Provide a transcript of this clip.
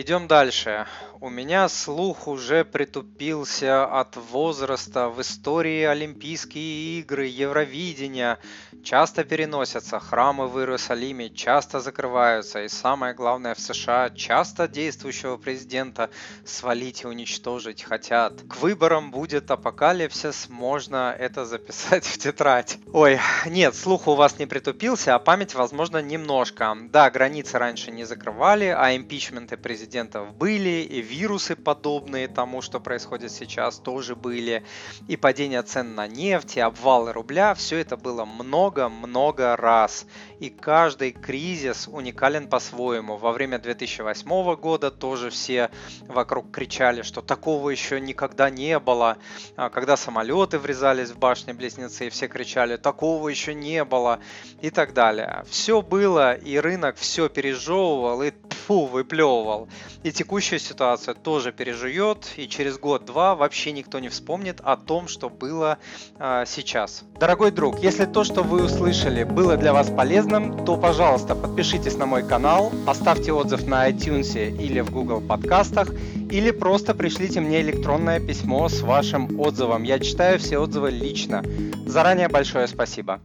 Идем дальше. У меня слух уже притупился от возраста. В истории Олимпийские игры, Евровидения часто переносятся. Храмы в Иерусалиме часто закрываются. И самое главное, в США часто действующего президента свалить и уничтожить хотят. К выборам будет апокалипсис, можно это записать в тетрадь. Ой, нет, слух у вас не притупился, а память, возможно, немножко. Да, границы раньше не закрывали, а импичменты президента президентов были, и вирусы подобные тому, что происходит сейчас, тоже были, и падение цен на нефть, и обвалы рубля, все это было много-много раз. И каждый кризис уникален по-своему. Во время 2008 года тоже все вокруг кричали, что такого еще никогда не было. А когда самолеты врезались в башни-близнецы, все кричали, такого еще не было и так далее. Все было, и рынок все пережевывал, и фу, выплевывал. И текущая ситуация тоже пережует, и через год-два вообще никто не вспомнит о том, что было э, сейчас. Дорогой друг, если то, что вы услышали, было для вас полезным, то, пожалуйста, подпишитесь на мой канал, оставьте отзыв на iTunes или в Google подкастах, или просто пришлите мне электронное письмо с вашим отзывом. Я читаю все отзывы лично. Заранее большое спасибо.